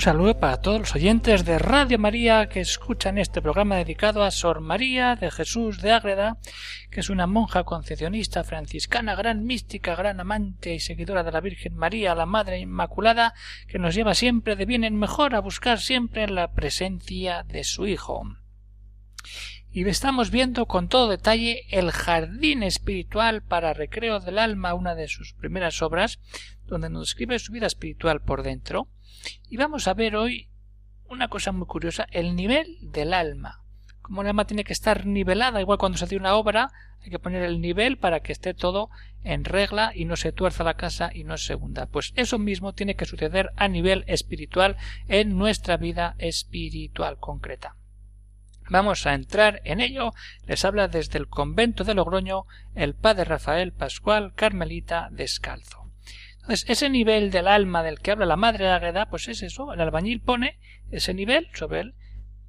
Un saludo para todos los oyentes de Radio María que escuchan este programa dedicado a Sor María de Jesús de Ágreda, que es una monja concepcionista franciscana, gran mística, gran amante y seguidora de la Virgen María, la Madre Inmaculada, que nos lleva siempre de bien en mejor a buscar siempre la presencia de su Hijo. Y estamos viendo con todo detalle el Jardín Espiritual para Recreo del Alma, una de sus primeras obras, donde nos describe su vida espiritual por dentro, y vamos a ver hoy una cosa muy curiosa, el nivel del alma. Como el alma tiene que estar nivelada, igual cuando se hace una obra, hay que poner el nivel para que esté todo en regla y no se tuerza la casa y no se hunda. Pues eso mismo tiene que suceder a nivel espiritual en nuestra vida espiritual concreta. Vamos a entrar en ello. Les habla desde el convento de Logroño el padre Rafael Pascual Carmelita Descalzo. Entonces, ese nivel del alma del que habla la madre de Águeda, pues es eso. El albañil pone ese nivel sobre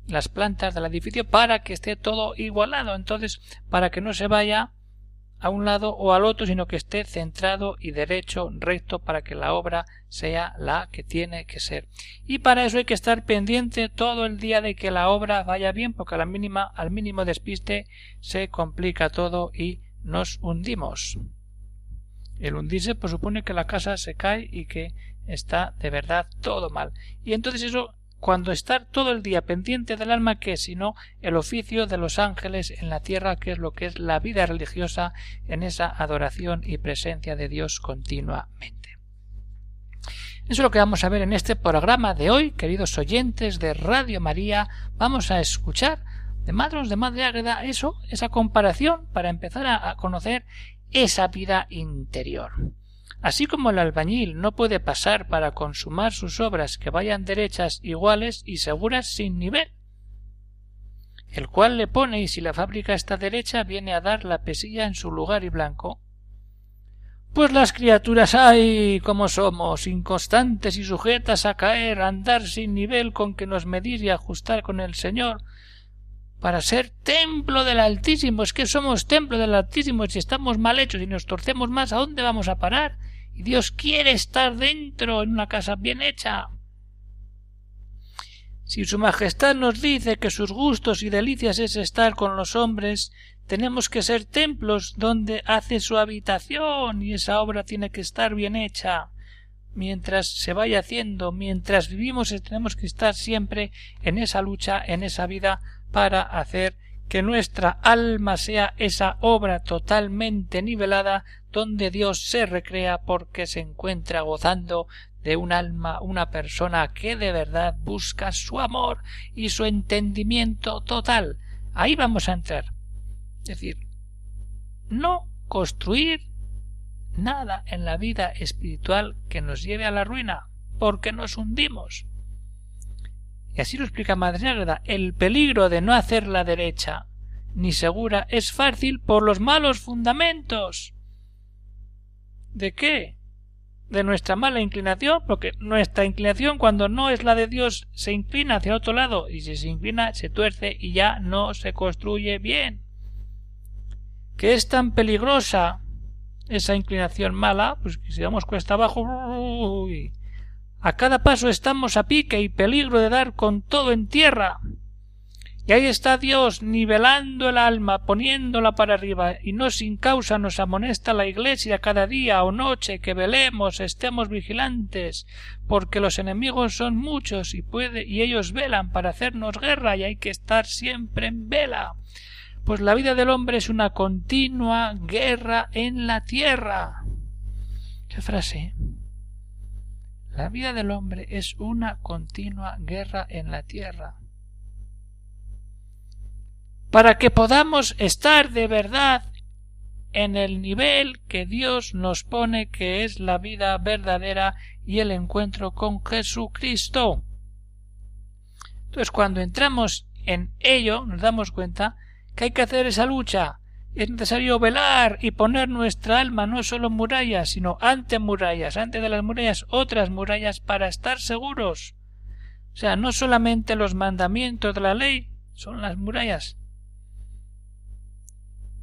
las plantas del edificio para que esté todo igualado. Entonces, para que no se vaya a un lado o al otro, sino que esté centrado y derecho, recto, para que la obra sea la que tiene que ser. Y para eso hay que estar pendiente todo el día de que la obra vaya bien, porque a la mínima, al mínimo despiste se complica todo y nos hundimos. El hundirse pues supone que la casa se cae y que está de verdad todo mal. Y entonces eso cuando estar todo el día pendiente del alma que es sino el oficio de los ángeles en la tierra que es lo que es la vida religiosa en esa adoración y presencia de Dios continuamente. Eso es lo que vamos a ver en este programa de hoy, queridos oyentes de Radio María. Vamos a escuchar de Madros de Madre Ágreda eso, esa comparación para empezar a, a conocer esa vida interior. Así como el albañil no puede pasar para consumar sus obras que vayan derechas, iguales y seguras sin nivel, el cual le pone y si la fábrica está derecha viene a dar la pesilla en su lugar y blanco. Pues las criaturas ay como somos, inconstantes y sujetas a caer, a andar sin nivel con que nos medir y ajustar con el Señor, para ser templo del Altísimo. Es que somos templo del Altísimo. Si estamos mal hechos y nos torcemos más, ¿a dónde vamos a parar? Y Dios quiere estar dentro, en una casa bien hecha. Si Su Majestad nos dice que sus gustos y delicias es estar con los hombres, tenemos que ser templos donde hace su habitación y esa obra tiene que estar bien hecha. Mientras se vaya haciendo, mientras vivimos, tenemos que estar siempre en esa lucha, en esa vida para hacer que nuestra alma sea esa obra totalmente nivelada donde Dios se recrea porque se encuentra gozando de un alma, una persona que de verdad busca su amor y su entendimiento total. Ahí vamos a entrar. Es decir, no construir nada en la vida espiritual que nos lleve a la ruina, porque nos hundimos. Y así lo explica Madre el peligro de no hacer la derecha ni segura es fácil por los malos fundamentos. ¿De qué? De nuestra mala inclinación, porque nuestra inclinación cuando no es la de Dios se inclina hacia otro lado y si se inclina se tuerce y ya no se construye bien. ¿Qué es tan peligrosa esa inclinación mala? Pues que si damos cuesta abajo, a cada paso estamos a pique y peligro de dar con todo en tierra. Y ahí está Dios nivelando el alma, poniéndola para arriba, y no sin causa nos amonesta la Iglesia cada día o noche que velemos, estemos vigilantes, porque los enemigos son muchos y puede y ellos velan para hacernos guerra y hay que estar siempre en vela. Pues la vida del hombre es una continua guerra en la tierra. ¿Qué frase? La vida del hombre es una continua guerra en la tierra. Para que podamos estar de verdad en el nivel que Dios nos pone que es la vida verdadera y el encuentro con Jesucristo. Entonces cuando entramos en ello nos damos cuenta que hay que hacer esa lucha. Es necesario velar y poner nuestra alma no solo en murallas, sino ante murallas, ante de las murallas otras murallas para estar seguros. O sea, no solamente los mandamientos de la ley son las murallas,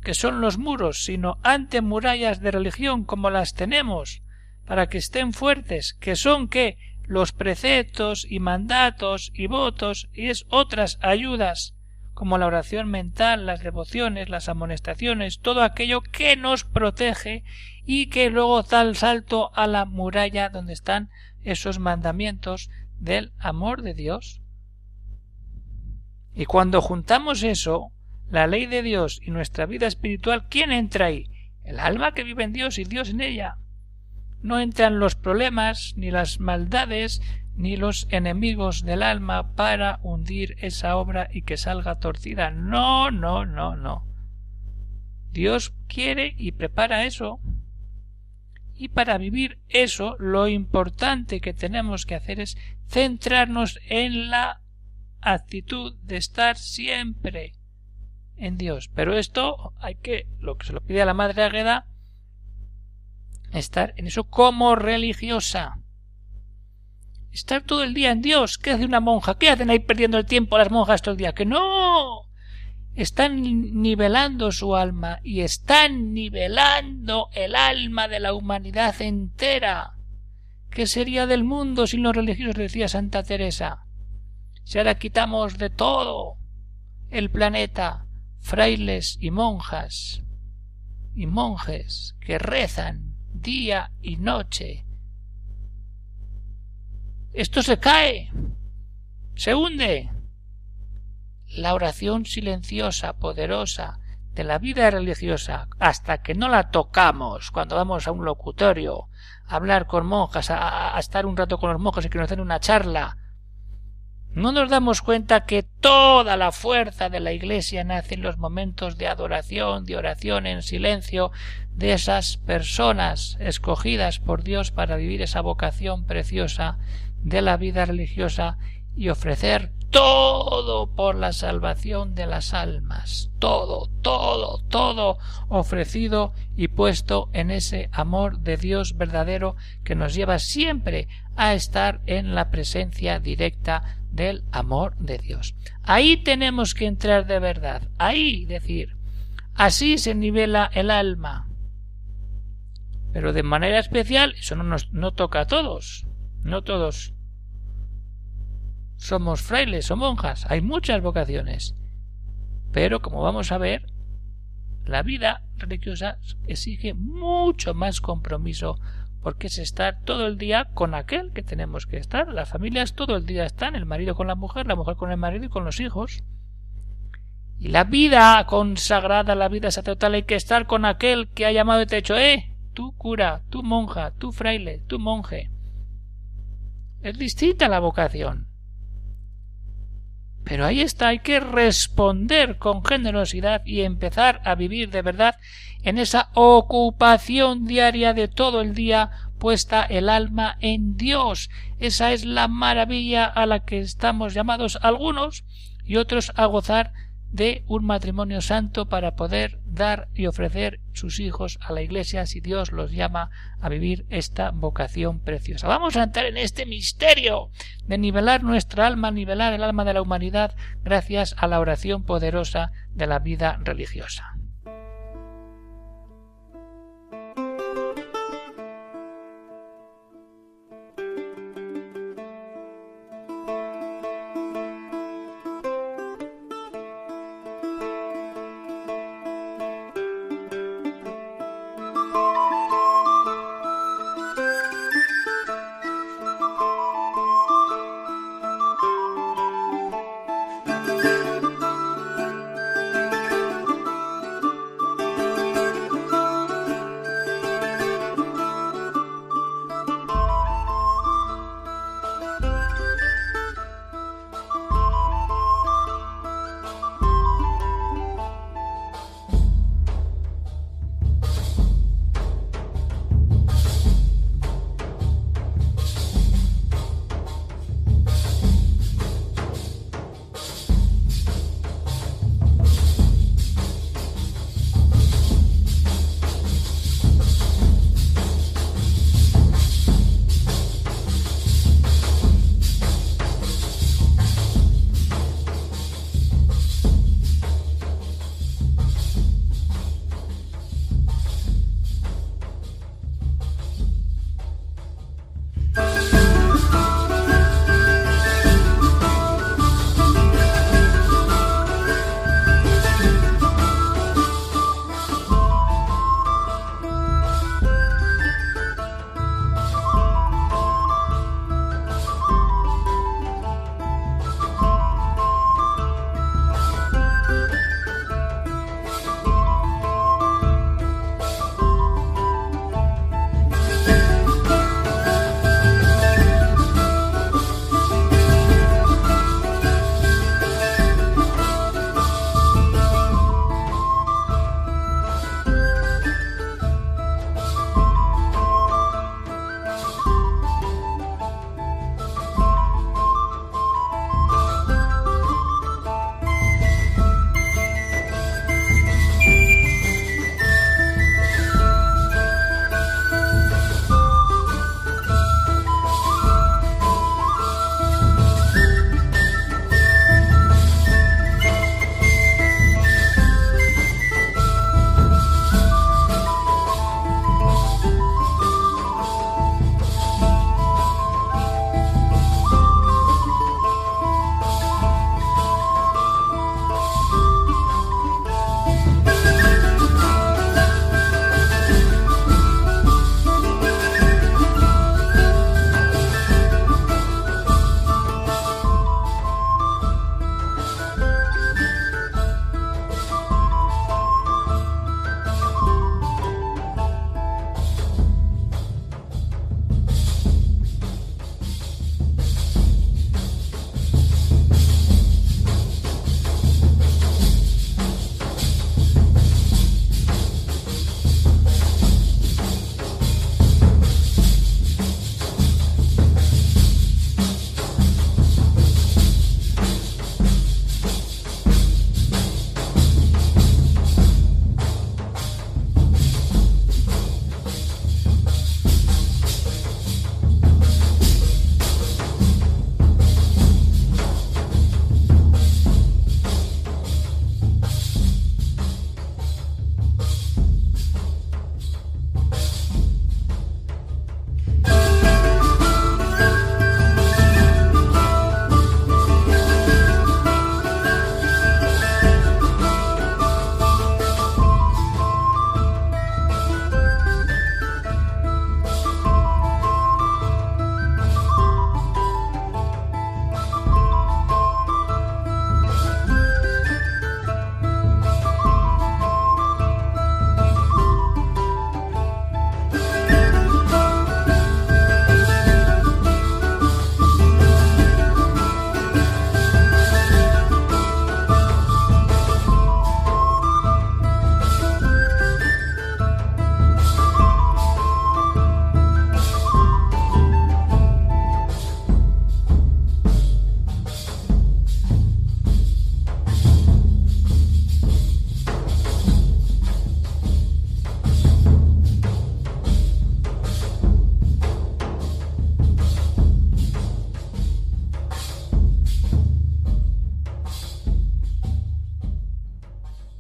que son los muros, sino ante murallas de religión como las tenemos, para que estén fuertes, que son que los preceptos y mandatos y votos y es otras ayudas como la oración mental, las devociones, las amonestaciones, todo aquello que nos protege y que luego da el salto a la muralla donde están esos mandamientos del amor de Dios. Y cuando juntamos eso, la ley de Dios y nuestra vida espiritual, ¿quién entra ahí? El alma que vive en Dios y Dios en ella. No entran los problemas, ni las maldades, ni los enemigos del alma para hundir esa obra y que salga torcida. No, no, no, no. Dios quiere y prepara eso. Y para vivir eso, lo importante que tenemos que hacer es centrarnos en la actitud de estar siempre en Dios. Pero esto hay que, lo que se lo pide a la Madre Águeda, estar en eso como religiosa estar todo el día en Dios. ¿Qué hace una monja? ¿Qué hacen ahí perdiendo el tiempo las monjas todo el día? Que no. Están nivelando su alma y están nivelando el alma de la humanidad entera. ¿Qué sería del mundo sin los religiosos? decía Santa Teresa. Si ahora quitamos de todo el planeta frailes y monjas y monjes que rezan día y noche esto se cae, se hunde. La oración silenciosa, poderosa, de la vida religiosa, hasta que no la tocamos cuando vamos a un locutorio, a hablar con monjas, a, estar un rato con los monjes y que nos den una charla, no nos damos cuenta que toda la fuerza de la Iglesia nace en los momentos de adoración, de oración en silencio de esas personas escogidas por Dios para vivir esa vocación preciosa de la vida religiosa y ofrecer todo por la salvación de las almas, todo, todo, todo ofrecido y puesto en ese amor de Dios verdadero que nos lleva siempre a estar en la presencia directa del amor de Dios. Ahí tenemos que entrar de verdad, ahí decir, así se nivela el alma. Pero de manera especial, eso no nos no toca a todos. No todos somos frailes o monjas, hay muchas vocaciones. Pero como vamos a ver, la vida religiosa exige mucho más compromiso porque es estar todo el día con aquel que tenemos que estar. Las familias todo el día están, el marido con la mujer, la mujer con el marido y con los hijos. Y la vida consagrada, la vida sacerdotal, hay que estar con aquel que ha llamado y te ha eh, tú cura, tú monja, tú fraile, tú monje. Es distinta la vocación. Pero ahí está, hay que responder con generosidad y empezar a vivir de verdad en esa ocupación diaria de todo el día puesta el alma en Dios. Esa es la maravilla a la que estamos llamados algunos y otros a gozar de un matrimonio santo para poder dar y ofrecer sus hijos a la Iglesia si Dios los llama a vivir esta vocación preciosa. Vamos a entrar en este misterio de nivelar nuestra alma, nivelar el alma de la humanidad gracias a la oración poderosa de la vida religiosa.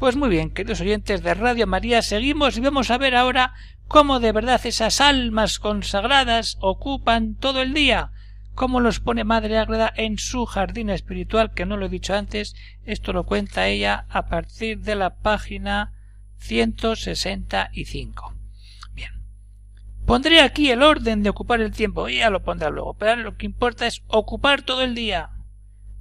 Pues muy bien, queridos oyentes de Radio María, seguimos y vamos a ver ahora cómo de verdad esas almas consagradas ocupan todo el día, cómo los pone Madre Ágreda en su jardín espiritual, que no lo he dicho antes, esto lo cuenta ella a partir de la página 165. Bien. Pondré aquí el orden de ocupar el tiempo, ya lo pondré luego, pero lo que importa es ocupar todo el día,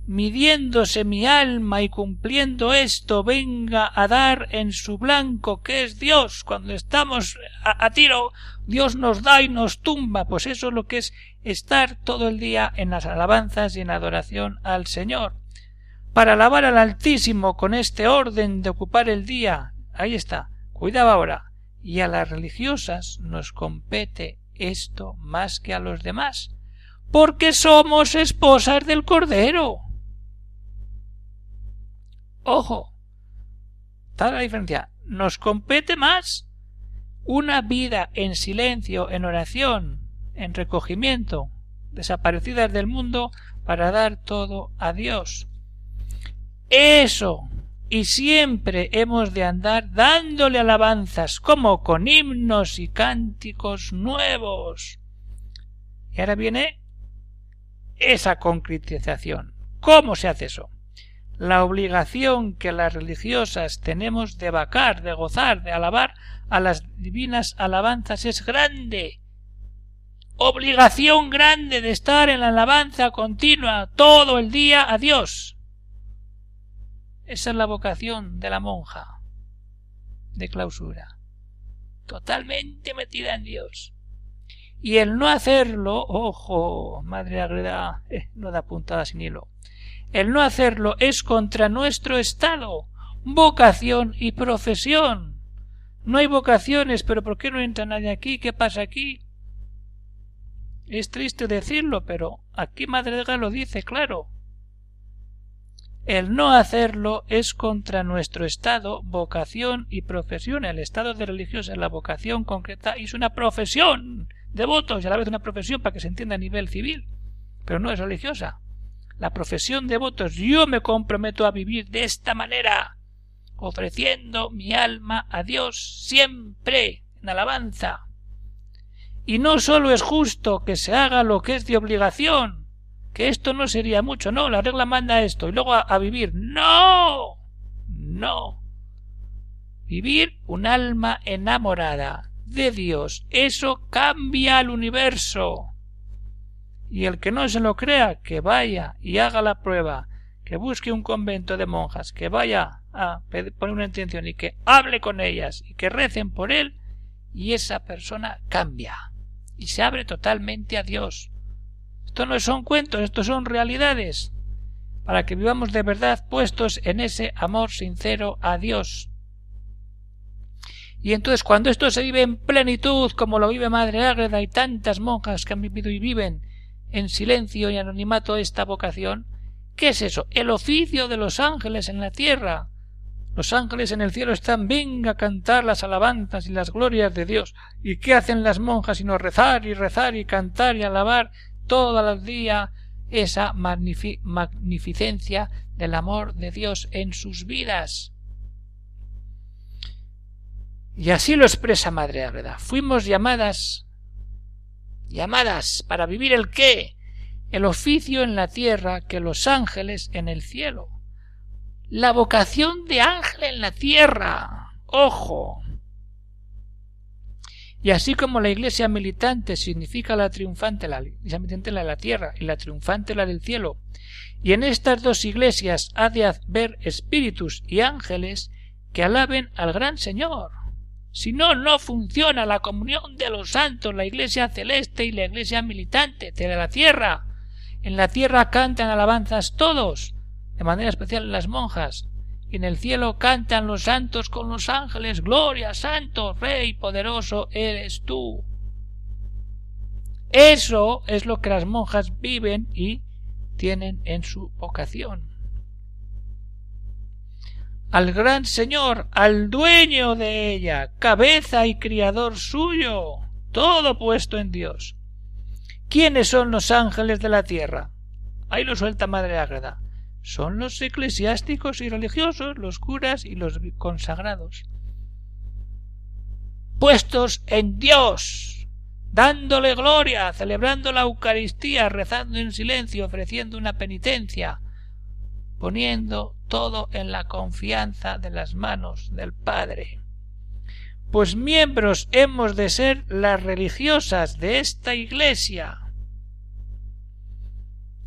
midiéndose mi alma y cumpliendo esto venga a dar en su blanco que es Dios. Cuando estamos a, tiro, Dios nos da y nos tumba. Pues eso es lo que es estar todo el día en las alabanzas y en adoración al Señor. Para alabar al Altísimo con este orden de ocupar el día. Ahí está. Cuidado ahora. Y a las religiosas nos compete esto más que a los demás. Porque somos esposas del Cordero. Ojo. Tal la diferencia. Nos compete más una vida en silencio, en oración, en recogimiento, desaparecidas del mundo para dar todo a Dios. Eso. Y siempre hemos de andar dándole alabanzas, como con himnos y cánticos nuevos. Y ahora viene esa concretización. ¿Cómo se hace eso? La obligación que las religiosas tenemos de vacar, de gozar, de alabar a las divinas alabanzas es grande. Obligación grande de estar en la alabanza continua todo el día a Dios. Esa es la vocación de la monja de clausura. Totalmente metida en Dios. Y el no hacerlo, ojo, madre agreda, eh, no da puntada sin hilo el no hacerlo es contra nuestro estado, vocación y profesión. No hay vocaciones, pero ¿por qué no entra nadie aquí? ¿Qué pasa aquí? Es triste decirlo, pero aquí Madrega lo dice claro. El no hacerlo es contra nuestro estado, vocación y profesión. El estado de religiosa, la vocación concreta, es una profesión de votos y a la vez una profesión para que se entienda a nivel civil, pero no es religiosa la profesión de votos, yo me comprometo a vivir de esta manera, ofreciendo mi alma a Dios siempre en alabanza. Y no sólo es justo que se haga lo que es de obligación, que esto no sería mucho, no, la regla manda esto, y luego a, a vivir. No, no. Vivir un alma enamorada de Dios, eso cambia al universo y el que no se lo crea, que vaya y haga la prueba, que busque un convento de monjas, que vaya a poner una intención y que hable con ellas y que recen por él, y esa persona cambia y se abre totalmente a Dios. Esto no son cuentos, esto son realidades, para que vivamos de verdad puestos en ese amor sincero a Dios. Y entonces cuando esto se vive en plenitud, como lo vive Madre Ágreda y tantas monjas que han vivido y viven, en silencio y anonimato esta vocación? ¿Qué es eso? El oficio de los ángeles en la tierra. Los ángeles en el cielo están, venga a cantar las alabanzas y las glorias de Dios. ¿Y qué hacen las monjas sino rezar y rezar y cantar y alabar todo el día esa magnificencia del amor de Dios en sus vidas? Y así lo expresa Madre Ágreda. Fuimos llamadas llamadas para vivir el qué, el oficio en la tierra que los ángeles en el cielo. La vocación de ángel en la tierra. Ojo. Y así como la iglesia militante significa la triunfante, la iglesia militante la de la tierra y la triunfante la del cielo, y en estas dos iglesias ha de haber espíritus y ángeles que alaben al gran Señor. Si no, no funciona la comunión de los santos, la iglesia celeste y la iglesia militante de la tierra. En la tierra cantan alabanzas todos, de manera especial las monjas, y en el cielo cantan los santos con los ángeles, Gloria, Santo, Rey poderoso eres tú. Eso es lo que las monjas viven y tienen en su vocación al gran Señor, al dueño de ella, cabeza y criador suyo, todo puesto en Dios. ¿Quiénes son los ángeles de la tierra? Ahí lo suelta Madre Ágreda. son los eclesiásticos y religiosos, los curas y los consagrados. Puestos en Dios, dándole gloria, celebrando la Eucaristía, rezando en silencio, ofreciendo una penitencia, poniendo todo en la confianza de las manos del Padre. Pues miembros hemos de ser las religiosas de esta Iglesia.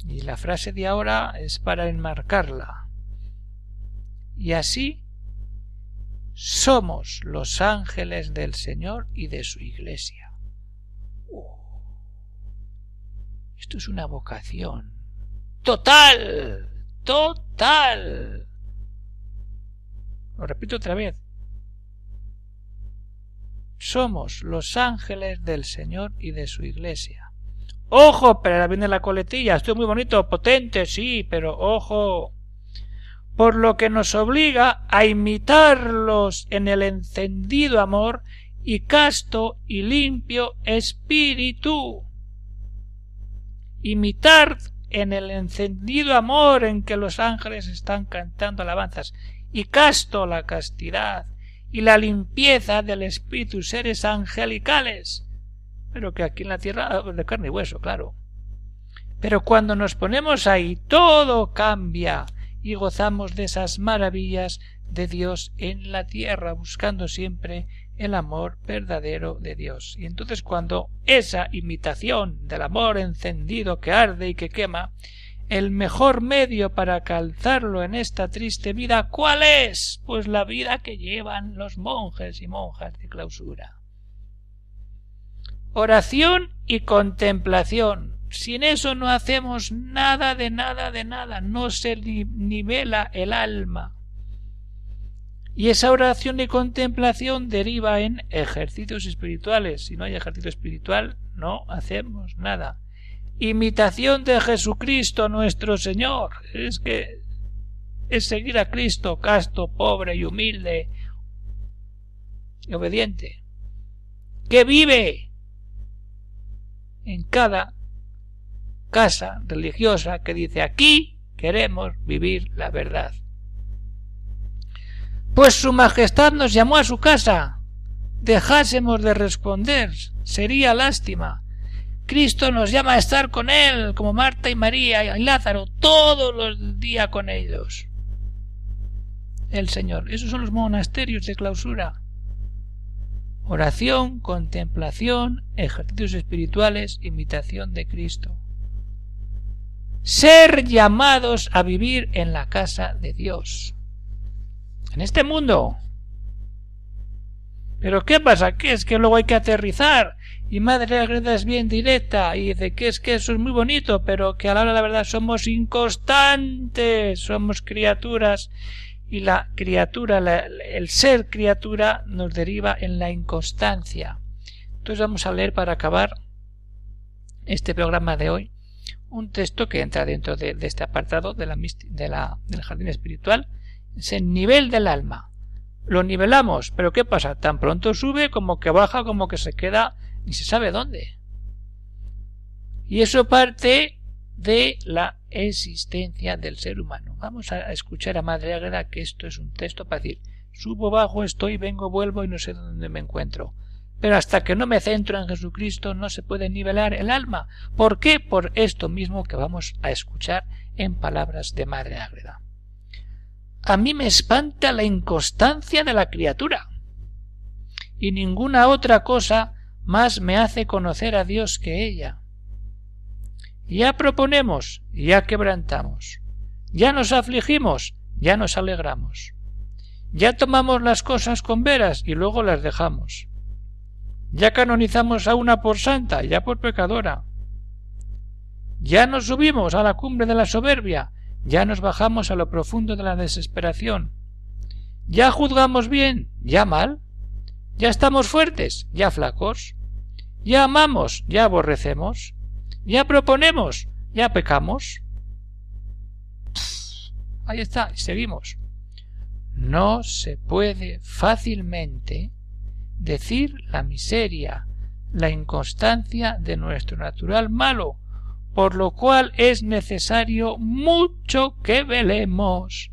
Y la frase de ahora es para enmarcarla. Y así somos los ángeles del Señor y de su Iglesia. Oh, esto es una vocación total total. Lo repito otra vez. Somos los ángeles del Señor y de su iglesia. Ojo, pero ahora viene la coletilla. Estoy muy bonito, potente, sí, pero ojo. Por lo que nos obliga a imitarlos en el encendido amor y casto y limpio espíritu. Imitar en el encendido amor en que los ángeles están cantando alabanzas, y casto la castidad y la limpieza del espíritu seres angelicales, pero que aquí en la tierra de carne y hueso, claro. Pero cuando nos ponemos ahí todo cambia y gozamos de esas maravillas de Dios en la tierra, buscando siempre el amor verdadero de Dios. Y entonces cuando esa imitación del amor encendido que arde y que quema, el mejor medio para calzarlo en esta triste vida, ¿cuál es? Pues la vida que llevan los monjes y monjas de clausura. Oración y contemplación. Sin eso no hacemos nada de nada de nada, no se nivela el alma. Y esa oración y contemplación deriva en ejercicios espirituales. Si no hay ejercicio espiritual, no hacemos nada. Imitación de Jesucristo nuestro Señor. Es que es seguir a Cristo casto, pobre y humilde y obediente. Que vive en cada casa religiosa que dice aquí queremos vivir la verdad. Pues su Majestad nos llamó a su casa. Dejásemos de responder. Sería lástima. Cristo nos llama a estar con Él, como Marta y María y Lázaro, todos los días con ellos. El Señor. Esos son los monasterios de clausura. Oración, contemplación, ejercicios espirituales, imitación de Cristo. Ser llamados a vivir en la casa de Dios en este mundo. Pero ¿qué pasa? ¿Qué es que luego hay que aterrizar? Y Madre Agreda es bien directa y dice que es que eso es muy bonito, pero que a la hora de la verdad somos inconstantes, somos criaturas y la criatura, el ser criatura nos deriva en la inconstancia. Entonces vamos a leer para acabar este programa de hoy un texto que entra dentro de, este apartado de la, de la, del jardín espiritual es el nivel del alma. Lo nivelamos, pero ¿qué pasa? Tan pronto sube como que baja, como que se queda, ni se sabe dónde. Y eso parte de la existencia del ser humano. Vamos a escuchar a Madre Águeda que esto es un texto para decir subo, bajo, estoy, vengo, vuelvo y no sé dónde me encuentro. Pero hasta que no me centro en Jesucristo no se puede nivelar el alma. ¿Por qué? Por esto mismo que vamos a escuchar en palabras de Madre Ágreda a mí me espanta la inconstancia de la criatura. Y ninguna otra cosa más me hace conocer a Dios que ella. Ya proponemos, ya quebrantamos. Ya nos afligimos, ya nos alegramos. Ya tomamos las cosas con veras y luego las dejamos. Ya canonizamos a una por santa, ya por pecadora. Ya nos subimos a la cumbre de la soberbia, ya nos bajamos a lo profundo de la desesperación. Ya juzgamos bien, ya mal. Ya estamos fuertes, ya flacos. Ya amamos, ya aborrecemos. Ya proponemos, ya pecamos. ahí está, seguimos. No se puede fácilmente decir la miseria, la inconstancia de nuestro natural malo, por lo cual es necesario mucho que velemos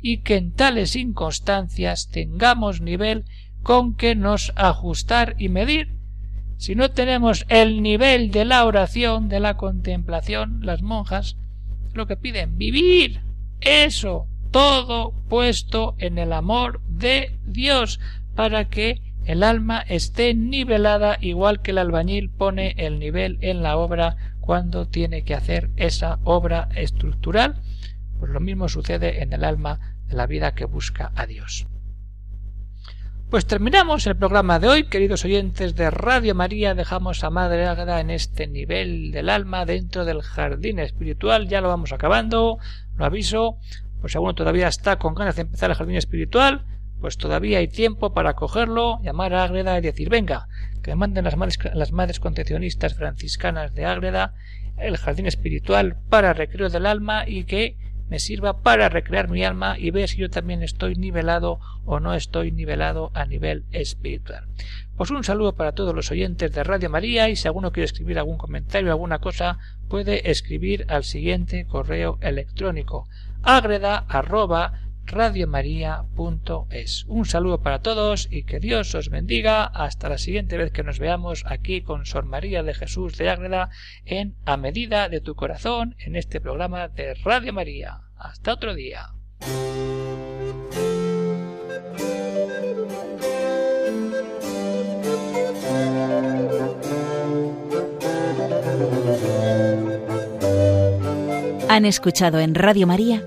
y que en tales inconstancias tengamos nivel con que nos ajustar y medir. Si no tenemos el nivel de la oración, de la contemplación, las monjas lo que piden, vivir. Eso, todo puesto en el amor de Dios, para que el alma esté nivelada igual que el albañil pone el nivel en la obra cuando tiene que hacer esa obra estructural, pues lo mismo sucede en el alma de la vida que busca a Dios. Pues terminamos el programa de hoy, queridos oyentes de Radio María. Dejamos a Madre Ágada en este nivel del alma dentro del jardín espiritual. Ya lo vamos acabando, lo aviso. Pues si alguno todavía está con ganas de empezar el jardín espiritual, pues todavía hay tiempo para cogerlo, llamar a Ágreda y decir, venga, que manden las madres, las madres concepcionistas franciscanas de Ágreda el jardín espiritual para recreo del alma y que me sirva para recrear mi alma y ver si yo también estoy nivelado o no estoy nivelado a nivel espiritual. Pues un saludo para todos los oyentes de Radio María y si alguno quiere escribir algún comentario, alguna cosa, puede escribir al siguiente correo electrónico agreda radiomaria.es. Un saludo para todos y que Dios os bendiga hasta la siguiente vez que nos veamos aquí con Sor María de Jesús de Ágreda en A medida de tu corazón en este programa de Radio María. Hasta otro día. Han escuchado en Radio María